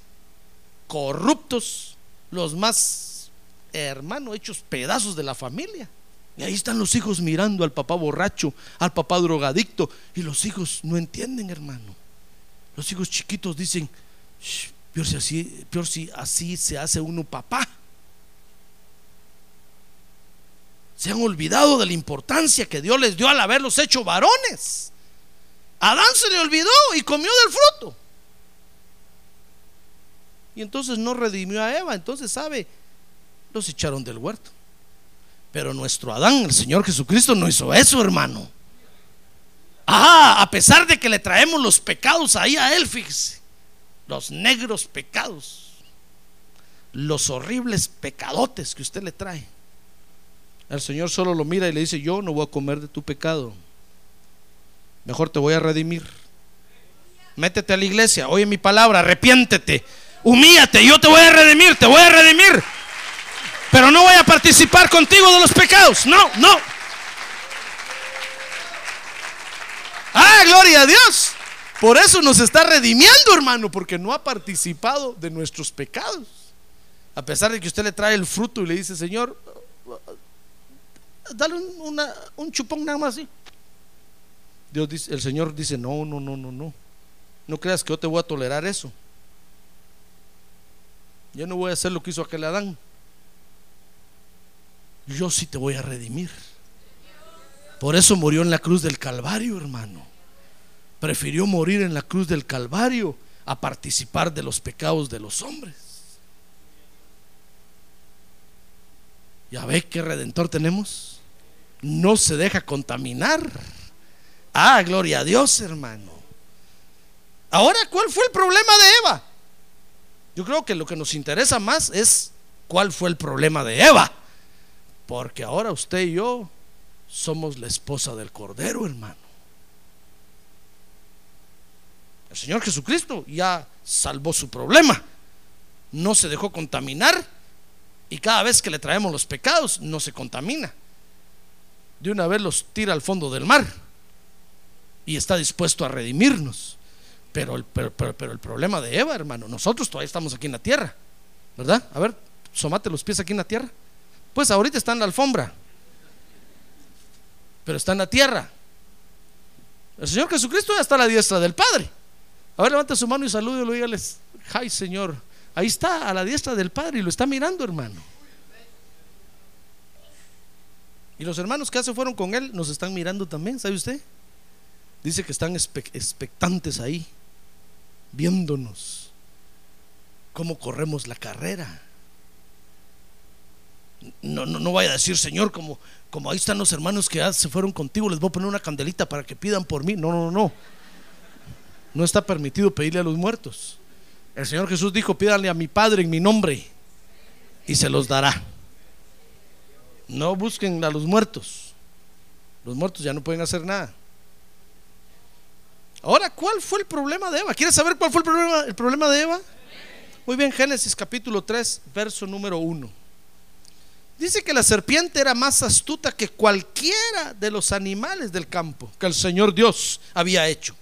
corruptos, los más, hermano, hechos pedazos de la familia. Y ahí están los hijos mirando al papá borracho, al papá drogadicto. Y los hijos no entienden, hermano. Los hijos chiquitos dicen, peor si así, peor si así se hace uno papá. Se han olvidado de la importancia que Dios les dio al haberlos hecho varones. Adán se le olvidó y comió del fruto. Y entonces no redimió a Eva. Entonces, ¿sabe? Los echaron del huerto. Pero nuestro Adán, el Señor Jesucristo, no hizo eso, hermano. Ah, a pesar de que le traemos los pecados ahí a Él, fíjese. Los negros pecados. Los horribles pecadotes que usted le trae. El Señor solo lo mira y le dice, yo no voy a comer de tu pecado. Mejor te voy a redimir. Métete a la iglesia, oye mi palabra, arrepiéntete, humíate, yo te voy a redimir, te voy a redimir. Pero no voy a participar contigo de los pecados. No, no. Ah, gloria a Dios. Por eso nos está redimiendo, hermano, porque no ha participado de nuestros pecados. A pesar de que usted le trae el fruto y le dice, Señor, dale un, un chupón nada más así. Dios el Señor dice, no, no, no, no, no. No creas que yo te voy a tolerar eso. Yo no voy a hacer lo que hizo aquel Adán. Yo sí te voy a redimir. Por eso murió en la cruz del Calvario, hermano. Prefirió morir en la cruz del Calvario a participar de los pecados de los hombres. ¿Ya ve qué redentor tenemos? No se deja contaminar. Ah, gloria a Dios, hermano. Ahora, ¿cuál fue el problema de Eva? Yo creo que lo que nos interesa más es cuál fue el problema de Eva. Porque ahora usted y yo somos la esposa del Cordero, hermano. El Señor Jesucristo ya salvó su problema. No se dejó contaminar y cada vez que le traemos los pecados no se contamina. De una vez los tira al fondo del mar y está dispuesto a redimirnos. Pero el, pero, pero el problema de Eva, hermano, nosotros todavía estamos aquí en la tierra, ¿verdad? A ver, somate los pies aquí en la tierra. Pues ahorita está en la alfombra, pero está en la tierra. El Señor Jesucristo ya está a la diestra del Padre. A ver, levante su mano y salúdelo y dígales, ay Señor, ahí está a la diestra del Padre y lo está mirando, hermano. Y los hermanos que se fueron con él nos están mirando también, ¿sabe usted? Dice que están expectantes ahí, viéndonos cómo corremos la carrera. No, no, no vaya a decir, Señor, como, como ahí están los hermanos que ya se fueron contigo, les voy a poner una candelita para que pidan por mí. No, no, no. No está permitido pedirle a los muertos. El Señor Jesús dijo, pídanle a mi Padre en mi nombre y se los dará. No busquen a los muertos. Los muertos ya no pueden hacer nada. Ahora, ¿cuál fue el problema de Eva? ¿Quieres saber cuál fue el problema, el problema de Eva? Muy bien, Génesis capítulo 3, verso número 1. Dice que la serpiente era más astuta que cualquiera de los animales del campo que el Señor Dios había hecho.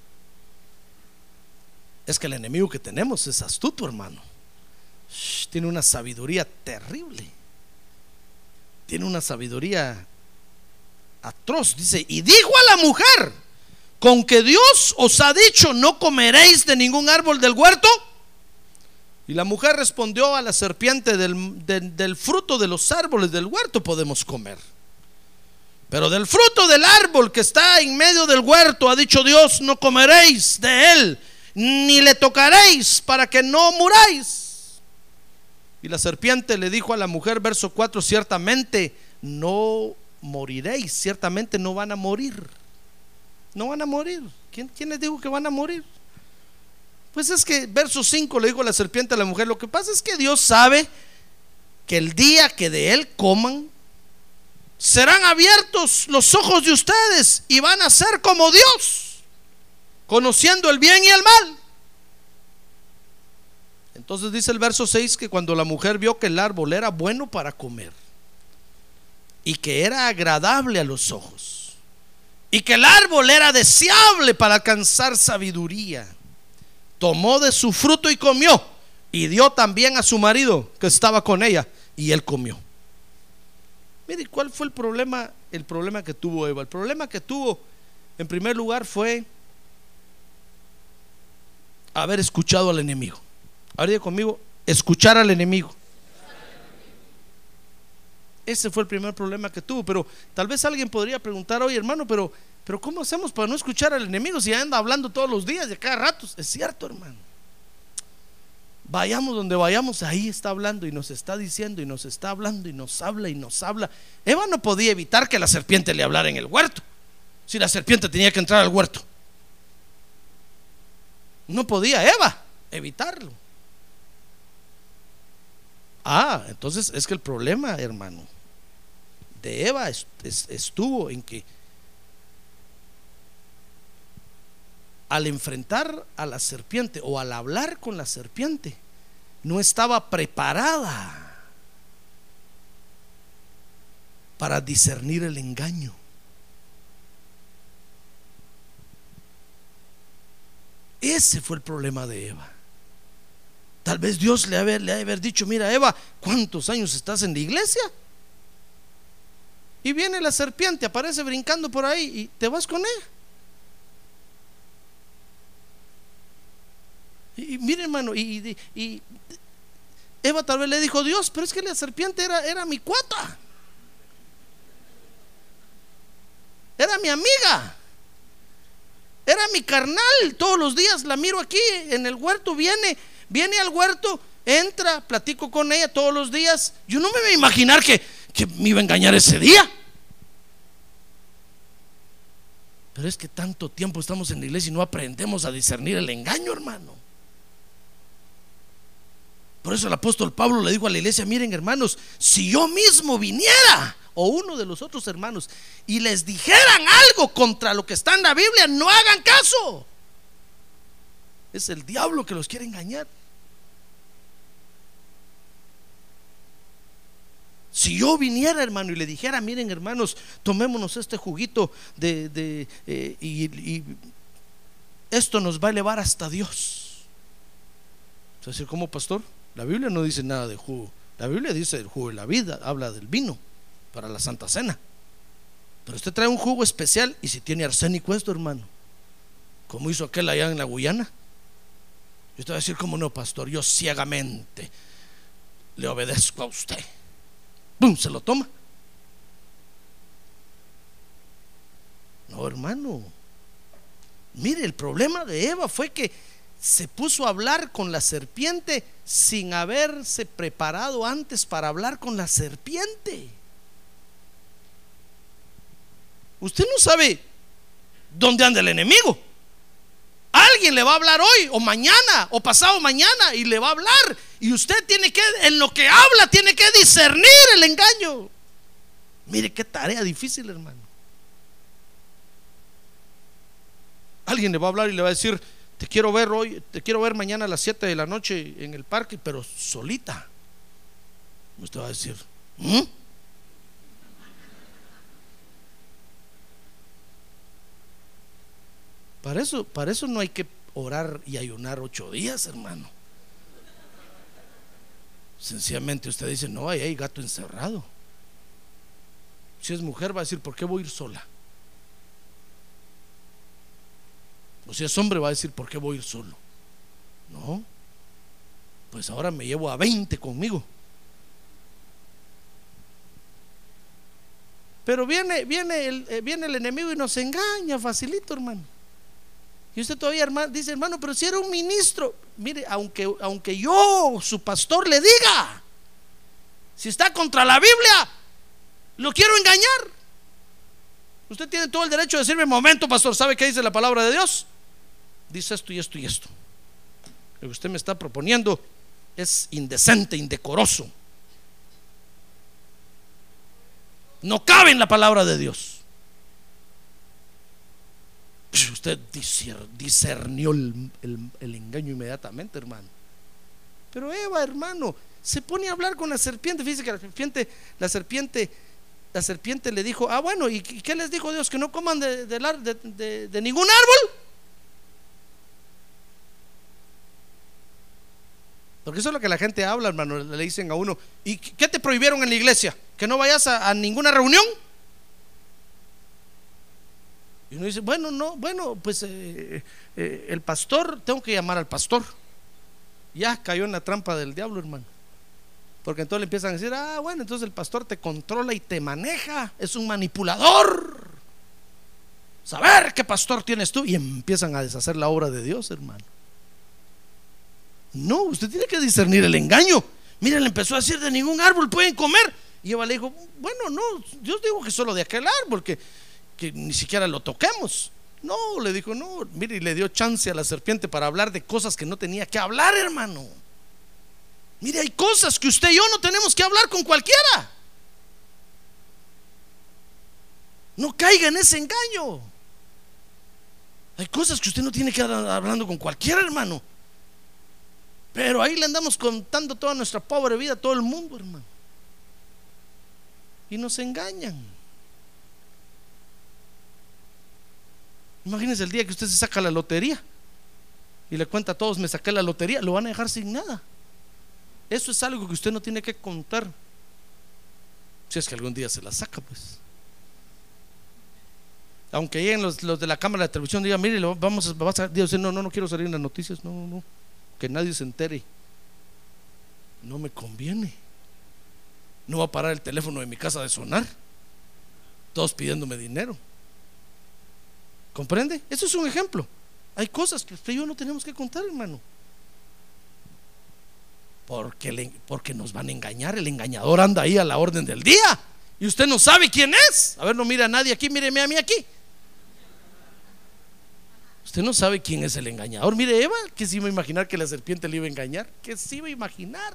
Es que el enemigo que tenemos es astuto, hermano. tiene una sabiduría terrible. Tiene una sabiduría atroz. Dice, y dijo a la mujer, con que Dios os ha dicho, no comeréis de ningún árbol del huerto. Y la mujer respondió a la serpiente, del, del fruto de los árboles del huerto podemos comer. Pero del fruto del árbol que está en medio del huerto, ha dicho Dios, no comeréis de él ni le tocaréis para que no muráis. Y la serpiente le dijo a la mujer, verso 4, ciertamente no moriréis, ciertamente no van a morir. No van a morir. ¿Quién, les dijo que van a morir? Pues es que verso 5 le dijo la serpiente a la mujer, lo que pasa es que Dios sabe que el día que de él coman, serán abiertos los ojos de ustedes y van a ser como Dios conociendo el bien y el mal. Entonces dice el verso 6 que cuando la mujer vio que el árbol era bueno para comer y que era agradable a los ojos y que el árbol era deseable para alcanzar sabiduría, tomó de su fruto y comió y dio también a su marido que estaba con ella y él comió. Mire, ¿cuál fue el problema? El problema que tuvo Eva. El problema que tuvo, en primer lugar, fue haber escuchado al enemigo. Ahora conmigo, escuchar al enemigo. Ese fue el primer problema que tuvo. Pero tal vez alguien podría preguntar, oye hermano, pero, pero ¿cómo hacemos para no escuchar al enemigo si anda hablando todos los días y a cada rato? Es cierto, hermano. Vayamos donde vayamos, ahí está hablando y nos está diciendo y nos está hablando y nos habla y nos habla. Eva no podía evitar que la serpiente le hablara en el huerto. Si la serpiente tenía que entrar al huerto. No podía Eva evitarlo. Ah, entonces es que el problema, hermano, de Eva estuvo en que al enfrentar a la serpiente o al hablar con la serpiente, no estaba preparada para discernir el engaño. Ese fue el problema de Eva. Tal vez Dios le ha le haber dicho, mira Eva, ¿cuántos años estás en la iglesia? Y viene la serpiente, aparece brincando por ahí y te vas con ella. Y, mire hermano, y, Eva tal vez le dijo, Dios, pero es que la serpiente era, era mi cuata. Era mi amiga. Era mi carnal, todos los días la miro aquí en el huerto, viene, viene al huerto, entra, platico con ella todos los días. Yo no me voy a imaginar que, que me iba a engañar ese día. Pero es que tanto tiempo estamos en la iglesia y no aprendemos a discernir el engaño, hermano. Por eso el apóstol Pablo le dijo a la iglesia, miren hermanos, si yo mismo viniera o uno de los otros hermanos y les dijeran algo contra lo que está en la Biblia, no hagan caso. Es el diablo que los quiere engañar. Si yo viniera, hermano, y le dijera, miren, hermanos, tomémonos este juguito de, eh, y, esto nos va a elevar hasta Dios. Es decir, ¿cómo, pastor? La Biblia no dice nada de jugo. La Biblia dice el jugo de la vida, habla del vino para la Santa Cena. Pero usted trae un jugo especial y si tiene arsénico esto, hermano, como hizo aquel allá en la Guyana. Yo te voy a decir, ¿cómo no, pastor? Yo ciegamente le obedezco a usted. ¡Bum! Se lo toma. No, hermano. Mire, el problema de Eva fue que se puso a hablar con la serpiente sin haberse preparado antes para hablar con la serpiente. Usted no sabe dónde anda el enemigo. Alguien le va a hablar hoy o mañana o pasado mañana y le va a hablar. Y usted tiene que, en lo que habla, tiene que discernir el engaño. Mire qué tarea difícil, hermano. Alguien le va a hablar y le va a decir, te quiero ver hoy, te quiero ver mañana a las 7 de la noche en el parque, pero solita. Usted va a decir, ¿Mm? Para eso, para eso no hay que orar y ayunar ocho días, hermano. Sencillamente usted dice, no, ahí hay gato encerrado. Si es mujer va a decir, ¿por qué voy a ir sola? O si es hombre va a decir, ¿por qué voy a ir solo? No. Pues ahora me llevo a 20 conmigo. Pero viene, viene, el, eh, viene el enemigo y nos engaña facilito, hermano. Y usted todavía dice, hermano, pero si era un ministro, mire, aunque, aunque yo, su pastor, le diga, si está contra la Biblia, lo quiero engañar. Usted tiene todo el derecho de decirme, momento, pastor, ¿sabe qué dice la palabra de Dios? Dice esto y esto y esto. Lo que usted me está proponiendo es indecente, indecoroso. No cabe en la palabra de Dios. Usted discernió el, engaño inmediatamente, hermano. Pero Eva, hermano, se pone a hablar con la serpiente. Fíjese que la serpiente, la serpiente, la serpiente le dijo, ah, bueno, ¿y qué les dijo Dios? Que no coman de, de ningún árbol. Porque eso es lo que la gente habla, hermano. Le dicen a uno, ¿y qué te prohibieron en la iglesia? ¿Que no vayas a ninguna reunión? Y uno dice, bueno, no, bueno, pues eh, eh, el pastor, tengo que llamar al pastor. Ya cayó en la trampa del diablo, hermano. Porque entonces le empiezan a decir, ah, bueno, entonces el pastor te controla y te maneja, es un manipulador. Saber qué pastor tienes tú. Y empiezan a deshacer la obra de Dios, hermano. No, usted tiene que discernir el engaño. Mire, le empezó a decir, de ningún árbol pueden comer. Y Eva le dijo, bueno, no, Dios dijo que solo de aquel árbol, que ni siquiera lo toquemos. No, le dijo, no, mire, y le dio chance a la serpiente para hablar de cosas que no tenía que hablar, hermano. Mire, hay cosas que usted y yo no tenemos que hablar con cualquiera. No caiga en ese engaño. Hay cosas que usted no tiene que estar hablando con cualquiera, hermano. Pero ahí le andamos contando toda nuestra pobre vida a todo el mundo, hermano. Y nos engañan. Imagínense el día que usted se saca la lotería y le cuenta a todos, me saqué la lotería, lo van a dejar sin nada. Eso es algo que usted no tiene que contar. Si es que algún día se la saca, pues. Aunque lleguen los, de la cámara de televisión, digan, mire, vamos a, vamos a Dios, no, no, no quiero salir en las noticias, no, no, no, que nadie se entere. No me conviene. No va a parar el teléfono de mi casa de sonar. Todos pidiéndome dinero. ¿Comprende? Eso es un ejemplo. Hay cosas que usted y yo no tenemos que contar, hermano. Porque, porque nos van a engañar. El engañador anda ahí a la orden del día. Y usted no sabe quién es. A ver, no mira a nadie aquí, míreme a mí aquí. Usted no sabe quién es el engañador. Mire, Eva, que se iba a imaginar que la serpiente le iba a engañar. Que se iba a imaginar.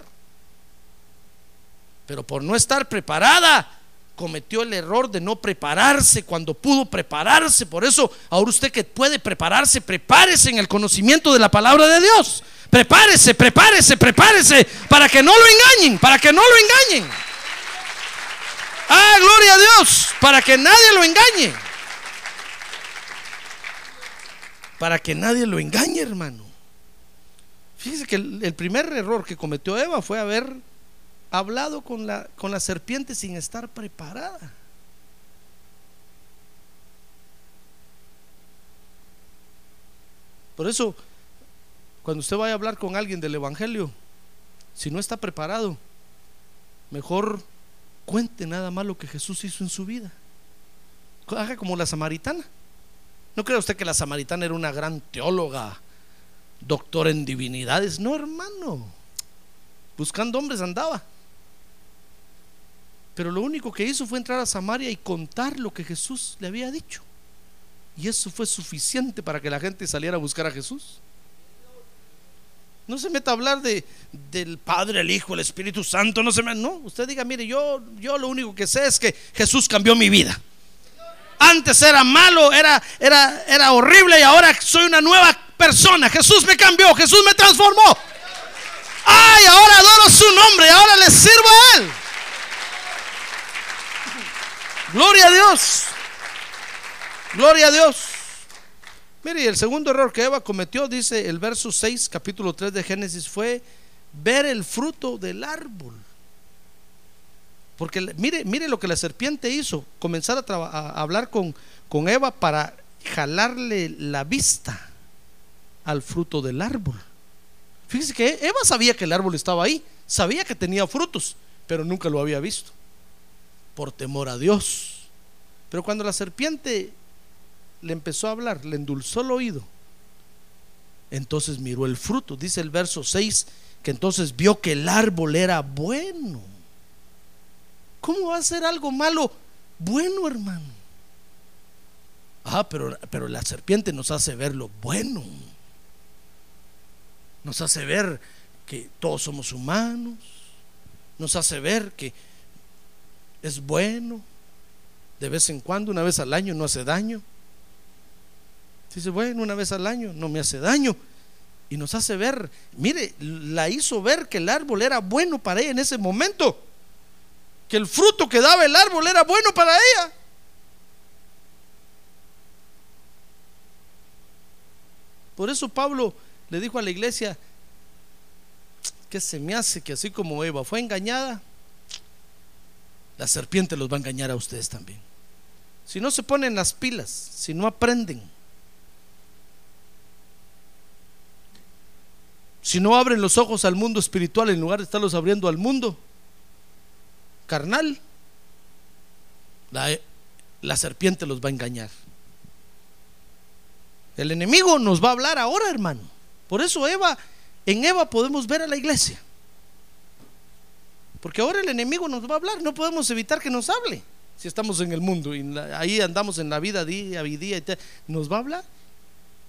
Pero por no estar preparada, cometió el error de no prepararse cuando pudo prepararse. Por eso, ahora usted que puede prepararse, prepárese en el conocimiento de la palabra de Dios. Prepárese, prepárese, prepárese para que no lo engañen, para que no lo engañen. Ah, gloria a Dios, para que nadie lo engañe. Para que nadie lo engañe, hermano. Fíjese que el, el primer error que cometió Eva fue haber hablado con la, con la serpiente sin estar preparada. Por eso, cuando usted vaya a hablar con alguien del Evangelio, si no está preparado, mejor cuente nada más lo que Jesús hizo en su vida. Haga como la samaritana. ¿No cree usted que la samaritana era una gran teóloga, doctora en divinidades? No, hermano. Buscando hombres andaba. Pero lo único que hizo fue entrar a Samaria y contar lo que Jesús le había dicho. Y eso fue suficiente para que la gente saliera a buscar a Jesús. No se meta a hablar de, del Padre, el Hijo, el Espíritu Santo. No se me, no, usted diga, mire, yo, yo lo único que sé es que Jesús cambió mi vida. Antes era malo, era, era, era horrible y ahora soy una nueva persona. Jesús me cambió, Jesús me transformó. Ay, ahora adoro su nombre, ahora le sirvo a Él. Gloria a Dios. Gloria a Dios. Mire, el segundo error que Eva cometió, dice el verso 6, capítulo 3 de Génesis, fue ver el fruto del árbol. Porque mire, mire lo que la serpiente hizo, comenzar a, a hablar con, con Eva para jalarle la vista al fruto del árbol. Fíjese que Eva sabía que el árbol estaba ahí, sabía que tenía frutos, pero nunca lo había visto, por temor a Dios. Pero cuando la serpiente le empezó a hablar, le endulzó el oído, entonces miró el fruto. Dice el verso 6 que entonces vio que el árbol era bueno. ¿Cómo va a ser algo malo bueno, hermano? Ah, pero, pero la serpiente nos hace ver lo bueno. Nos hace ver que todos somos humanos. Nos hace ver que es bueno. De vez en cuando, una vez al año, no hace daño. Dice, bueno, una vez al año no me hace daño. Y nos hace ver, mire, la hizo ver que el árbol era bueno para ella en ese momento. Que el fruto que daba el árbol era bueno para ella. Por eso Pablo le dijo a la iglesia que se me hace que así como Eva fue engañada, la serpiente los va a engañar a ustedes también. Si no se ponen las pilas, si no aprenden, si no abren los ojos al mundo espiritual en lugar de estarlos abriendo al mundo carnal, la, serpiente los va a engañar. El enemigo nos va a hablar ahora, hermano. Por eso Eva, en Eva podemos ver a la iglesia. Porque ahora el enemigo nos va a hablar, no podemos evitar que nos hable. Si estamos en el mundo y ahí andamos en la vida día a día, nos va a hablar.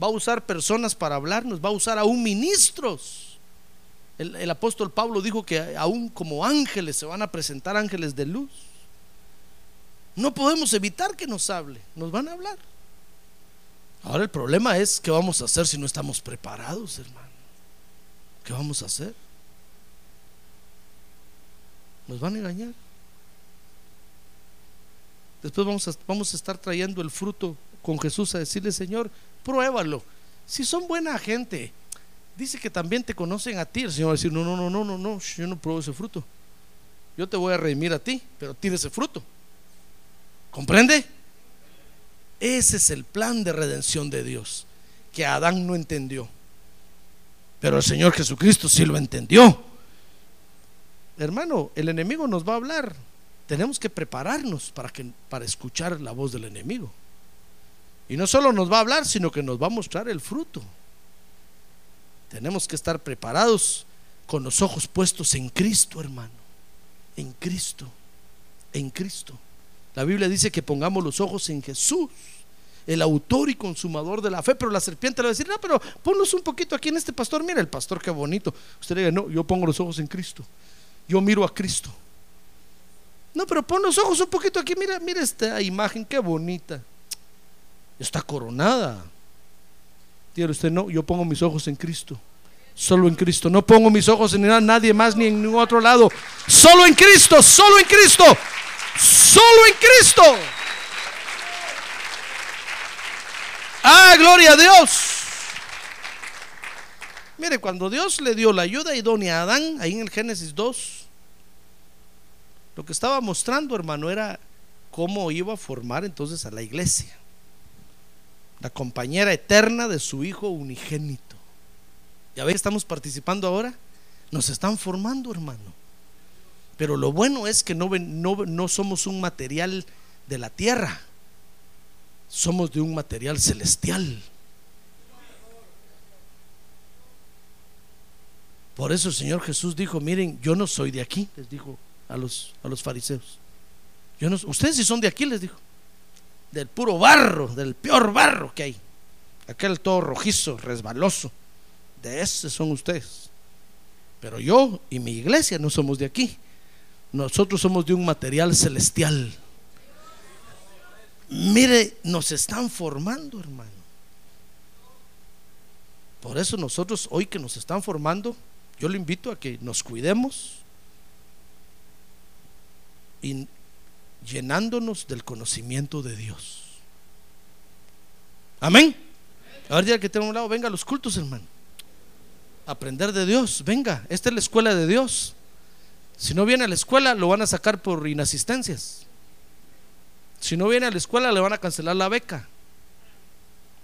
Va a usar personas para hablarnos, va a usar aún ministros. El, el apóstol Pablo dijo que aún como ángeles se van a presentar ángeles de luz. No podemos evitar que nos hable, nos van a hablar. Ahora el problema es qué vamos a hacer si no estamos preparados, hermano. ¿Qué vamos a hacer? Nos van a engañar. Después vamos a, vamos a estar trayendo el fruto con Jesús a decirle, Señor, pruébalo. Si son buena gente, dice que también te conocen a ti. El Señor va a decir, no, no, no, no, no, no, yo no pruebo ese fruto. Yo te voy a redimir a ti, pero tira ese fruto. ¿Comprende? Ese es el plan de redención de Dios, que Adán no entendió. Pero el Señor Jesucristo sí lo entendió. Hermano, el enemigo nos va a hablar. Tenemos que prepararnos para, que, para escuchar la voz del enemigo. Y no solo nos va a hablar, sino que nos va a mostrar el fruto. Tenemos que estar preparados con los ojos puestos en Cristo, hermano. En Cristo. En Cristo. La Biblia dice que pongamos los ojos en Jesús, el autor y consumador de la fe. Pero la serpiente le va a decir, no, pero ponlos un poquito aquí en este pastor. Mira el pastor, qué bonito. Usted le diga, no, yo pongo los ojos en Cristo. Yo miro a Cristo. No, pero pon los ojos un poquito aquí. Mira, mira esta imagen, qué bonita. Está coronada. Dice usted, no, yo pongo mis ojos en Cristo. Solo en Cristo. No pongo mis ojos en nadie más ni en ningún otro lado. Solo en Cristo, solo en Cristo. Solo en Cristo. Ah, gloria a Dios. Mire, cuando Dios le dio la ayuda idónea a Adán, ahí en el Génesis 2, lo que estaba mostrando, hermano, era cómo iba a formar entonces a la iglesia, la compañera eterna de su Hijo unigénito. ¿Ya ve que estamos participando ahora? Nos están formando, hermano. Pero lo bueno es que no, no somos un material de la tierra, somos de un material celestial. Por eso el Señor Jesús dijo, miren, yo no soy de aquí, les dijo a los, a los fariseos. Yo no, ustedes si son de aquí, les dijo, del puro barro, del peor barro que hay, aquel todo rojizo, resbaloso de ese son ustedes. Pero yo y mi iglesia no somos de aquí. Nosotros somos de un material celestial. Mire, nos están formando, hermano. Por eso nosotros hoy que nos están formando, yo le invito a que nos cuidemos y llenándonos del conocimiento de Dios. Amén. Ahora ya que tengo un lado, venga a los cultos, hermano aprender de Dios. Venga, esta es la escuela de Dios. Si no viene a la escuela, lo van a sacar por inasistencias. Si no viene a la escuela, le van a cancelar la beca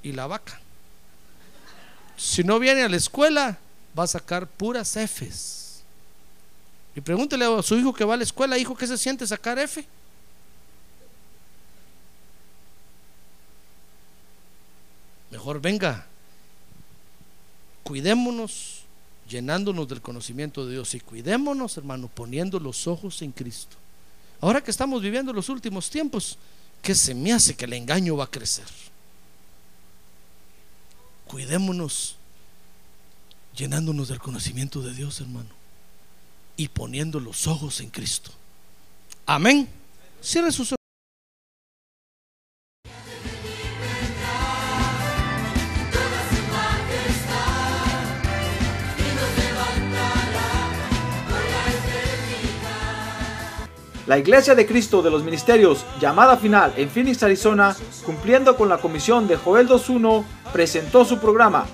y la vaca. Si no viene a la escuela, va a sacar puras Fs. Y pregúntele a su hijo que va a la escuela, hijo, ¿qué se siente sacar F? Mejor venga, cuidémonos llenándonos del conocimiento de Dios y cuidémonos, hermano, poniendo los ojos en Cristo. Ahora que estamos viviendo los últimos tiempos, ¿qué se me hace que el engaño va a crecer? Cuidémonos llenándonos del conocimiento de Dios, hermano, y poniendo los ojos en Cristo. Amén. Cierre sus ojos. La Iglesia de Cristo de los Ministerios, llamada final en Phoenix, Arizona, cumpliendo con la comisión de Joel 2.1, presentó su programa,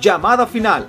Llamada Final.